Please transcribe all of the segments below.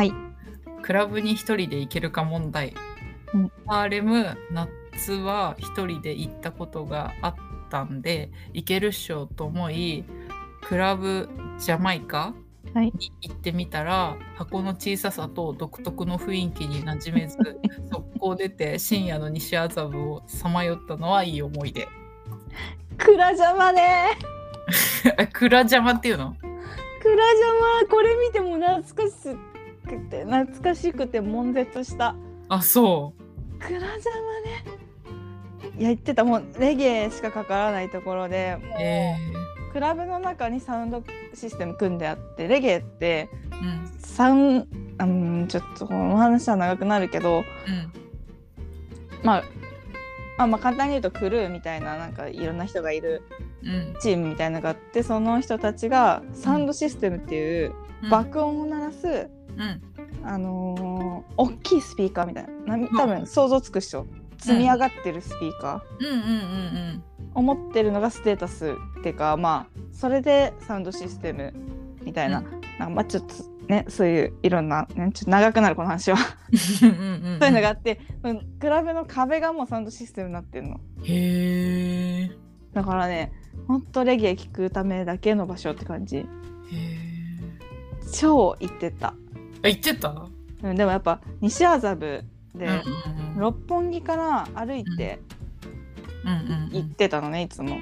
はい。クラブに一人で行けるか問題、うん。ハーレム夏は一人で行ったことがあったんで行けるっしょと思いクラブジャマイカはい。に行ってみたら箱の小ささと独特の雰囲気に馴染めず 速攻出て深夜の西麻布をさまよったのはいい思い出。クラジャマね。クラジャマっていうの？クラジャマこれ見ても懐かしくて懐かしくて悶絶した。あそクラジャマね。いや言ってた。もうレゲエしかかからないところでもう、うえ。クラブの中にサウンドシステム組んであってレゲエってー、うん。サウンうんちょっとこの話は長くなるけどうん。まあまあまあ簡単に言うとクルーみたいななんかいろんな人がいるうん。チームみたいなのがあってその人たちがサウンドシステムっていううん。爆音を鳴らす、うん。あのー大きいスピーカーみたいな。な多分想像つくっしょ。積み上がってるスピーカうんうん。うんーを持ってるのがステータスっていうかまあそれでサウンドシステムみたいな,、うん。なんかまあちょっとねそういういろんな、ね、ちょっと長くなるこの話は。うんうんうんそういうのがあって、うんクラブの壁がもうサウンドシステムになってるの。へえだからねほんとレゲエ聴くためだけの場所って感じ。へえ超行ってた、あ行ってた？うん、でもやっぱ西麻布で、六本木から歩いて行ってたのねいつも。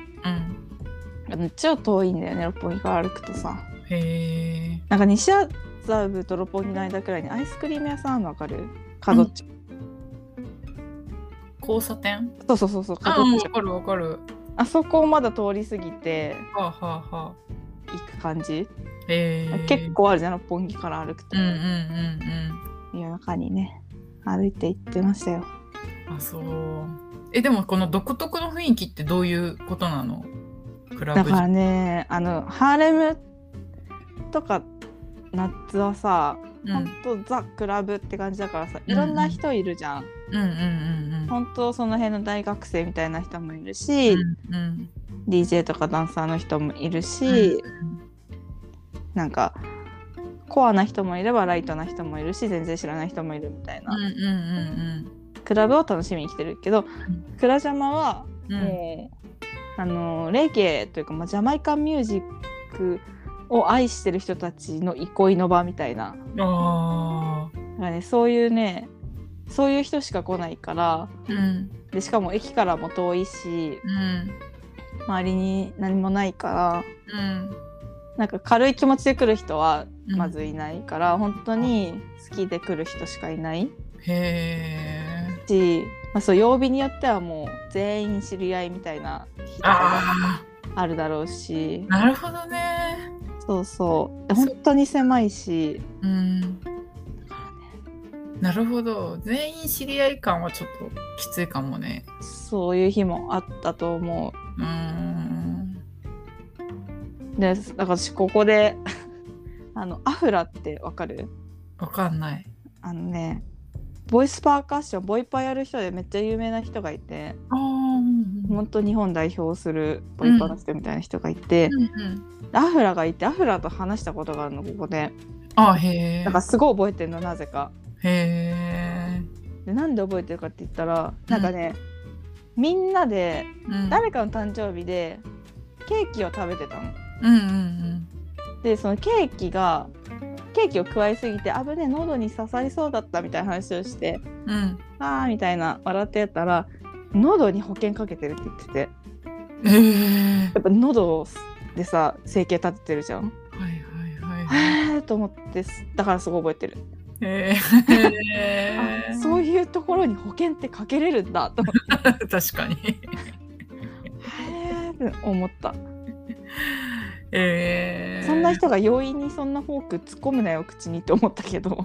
うん。超遠いんだよね六本木から歩くとさ。へえ。なんか西麻布と六本木の間くらいにアイスクリーム屋さんあるの分かる？角っちょ、交差点？そうそうそうそうあ角っちょ。うんわかるわかる。あそこをまだ通り過ぎてはあはあはあ。行く感じ、へえ結構あるじゃん六本木から歩くと、うんうんうん夜中にね。歩いて行ってましたよ。うんあそう。えでもこの独特の雰囲気ってどういうことなの？クラブだからねあのハーレムとか夏はさ、うん。ほんとザ・クラブって感じだからさいろんな人いるじゃん、うんうんうんうんほん。とその辺の大学生みたいな人もいるし、うんうん。DJ とかダンサーの人もいるし、うんなんかコアな人もいればライトな人もいるし全然知らない人もいるみたいな、うんうんうんクラブを楽しみに来てるけど、クラジャマはうん。うんもう、あのレゲエというか、まあ、ジャマイカンミュージックを愛してる人たちの憩いの場みたいな。あだから、ね、そういうねそういう人しか来ないからーうん。でしかも駅からも遠いしうん。周りに何もないから。うんなんか軽い気持ちで来る人はうん。まずいないから、本当に好きで来る人しかいない。へえし、まあ、そう曜日によってはもう全員知り合いみたいな日とかがああるだろうし。あなるほどね。そうそう。で本当に狭いし。うん。なるほど。全員知り合い感はちょっときついかもね。そういう日もあったと思う。ーん。うでだから私ここで あのアフラってわかる？わかんない。あのねボイスパーカッションボイパやる人でめっちゃ有名な人がいて本当日本代表するボイパの人みたいな人がいて、うんアフラがいてアフラと話したことがあるのここで。あへえだからすごい覚えてるのなぜか。へえでなんで覚えてるかって言ったらなんかね、みんなでうん。誰かの誕生日でケーキを食べてたの。うんうんでそのケーキがケーキを加えすぎて危ねえ喉に刺さりそうだったみたいな話をしてうん。うんあーみたいな笑ってやったら喉に保険かけてるって言ってて。ええやっぱ喉でさ整形立ててるじゃん。はいはいはいはい。へえと思ってすだからすごい覚えてる、へえあそういうところに保険ってかけれるんだと思って。確かに。へえって思ったえー、そんな人が容易にそんなフォーク突っ込むなよ口にって思ったけど。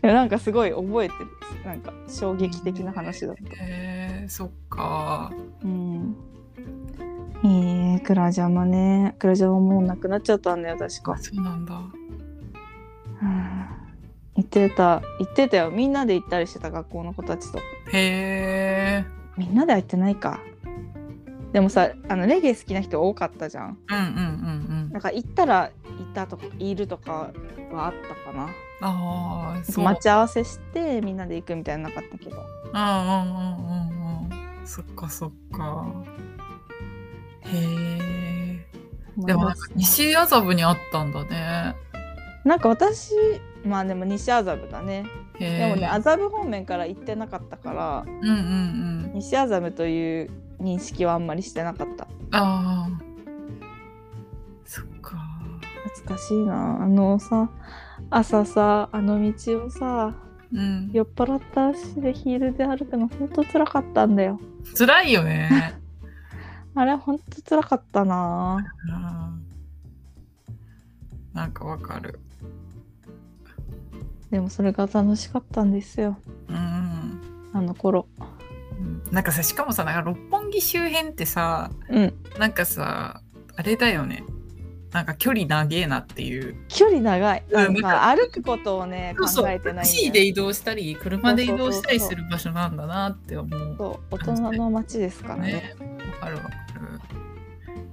でもなんかすごい覚えてるなんか衝撃的な話だった。えー、そっか。うん。えー、クラジャマね。クラジャマもうなくなっちゃったんだよ確か。そうなんだ。うん。言ってた言ってたよ。みんなで行ったりしてた学校の子たちと。へえみんなでは行ってないかでもさあのレゲエ好きな人多かったじゃんうんうんうんうん。なんか行ったらいたとかいるとかはあったかなああ、そう。待ち合わせしてみんなで行くみたいなのなかったけどうんうんうんうんうん。そっかそっか。へえ。でも西麻布にあったんだね。なんか私まあでも西麻布だね。でもね麻布方面から行ってなかったからうんうんうん。西麻布という認識はあんまりしてなかったああ。そっか。懐かしいなあのさ朝さあの道をさうん。酔っ払った足でヒールで歩くのほんとつらかったんだよ辛いよね。あれほんとつらかったなうんなんかわかる。でもそれが楽しかったんですよ。うん。あの頃。うん。なんかさしかもさなんか六本木周辺ってさうん。なんかさあれだよね。なんか距離長えなっていう。距離長い。うんなんか歩くことをねそうそう。考えてないんだタクシーよで移動したり車で移動したりする場所なんだなって思う。そう大人の街ですからね。ねわかるわかる。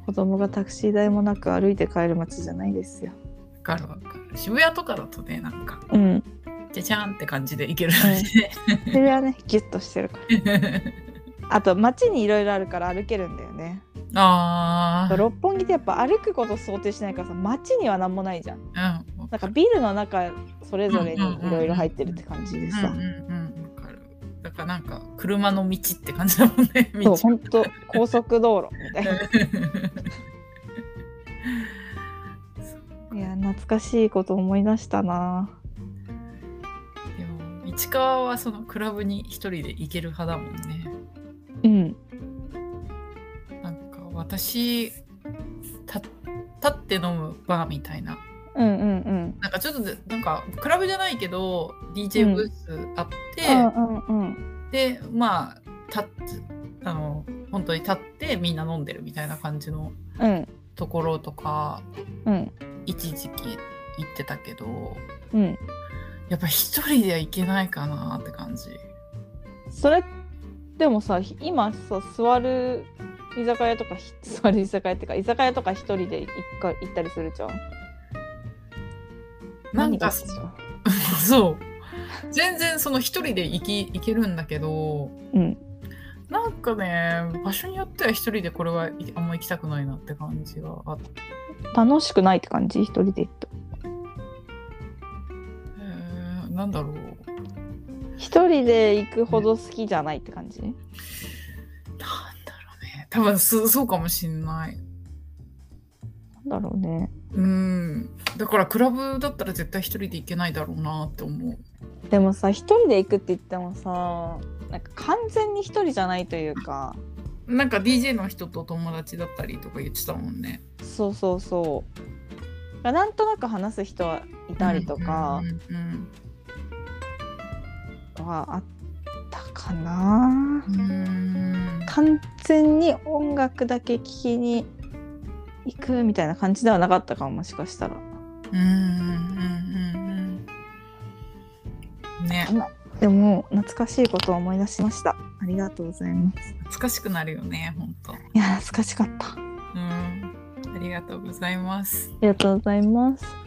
子供がタクシー代もなく歩いて帰る街じゃないですよ。わかるわかる。渋谷とかだとねなんかうん。じゃじゃんって感じで行ける。のにねそれはねギュッとしてるから。あと街にいろいろあるから歩けるんだよね。あー。六本木ってやっぱ歩くこと想定しないからさ街には何もないじゃん。うんなんかビルの中それぞれにいろいろ入ってるって感じでさ、うんうんうんわかるだからなんか車の道って感じだもんねそう道ほんと高速道路みたいな 懐かしいこと思い出したな。でも市川はそのクラブに一人で行ける派だもんね。うん。なんか私た立って飲むバーみたいな。うんうんうん。なんかちょっとでなんかクラブじゃないけど DJ ブースあって、うんうんうん。でまあ立ってあの本当に立ってみんな飲んでるみたいな感じのうんところとかうん。一時期行ってたけどうん。やっぱ一人では行けないかなって感じ。それでもさ今さ座る居酒屋とかひ 座る居酒屋っていうか居酒屋とか一人で行っか行ったりするじゃん。なんか そう。全然その一人で行き行けるんだけどうんなんかね場所によっては一人でこれはいあんま行きたくないなって感じがあって、楽しくないって感じ？一人で行ってえーなんだろう。一人で行くほど好きじゃないって感じ？なんだろうね。多分そそうかもしんないなんだろうね。うん。だからクラブだったら絶対一人で行けないだろうなって思う。でもさ一人で行くって言ってもさなんか完全に一人じゃないというか。なんか DJ の人と友達だったりとか言ってたもんね。そうそうそう。なんとなく話す人はいたりとか。はあったかな。完全に音楽だけ聴きに行くみたいな感じではなかったかももしかしたら。うんうんうんうんね。でも懐かしいことを思い出しました。ありがとうございます。懐かしくなるよねほんと。いや懐かしかった。あうん。ありがとうございます。りがとうございます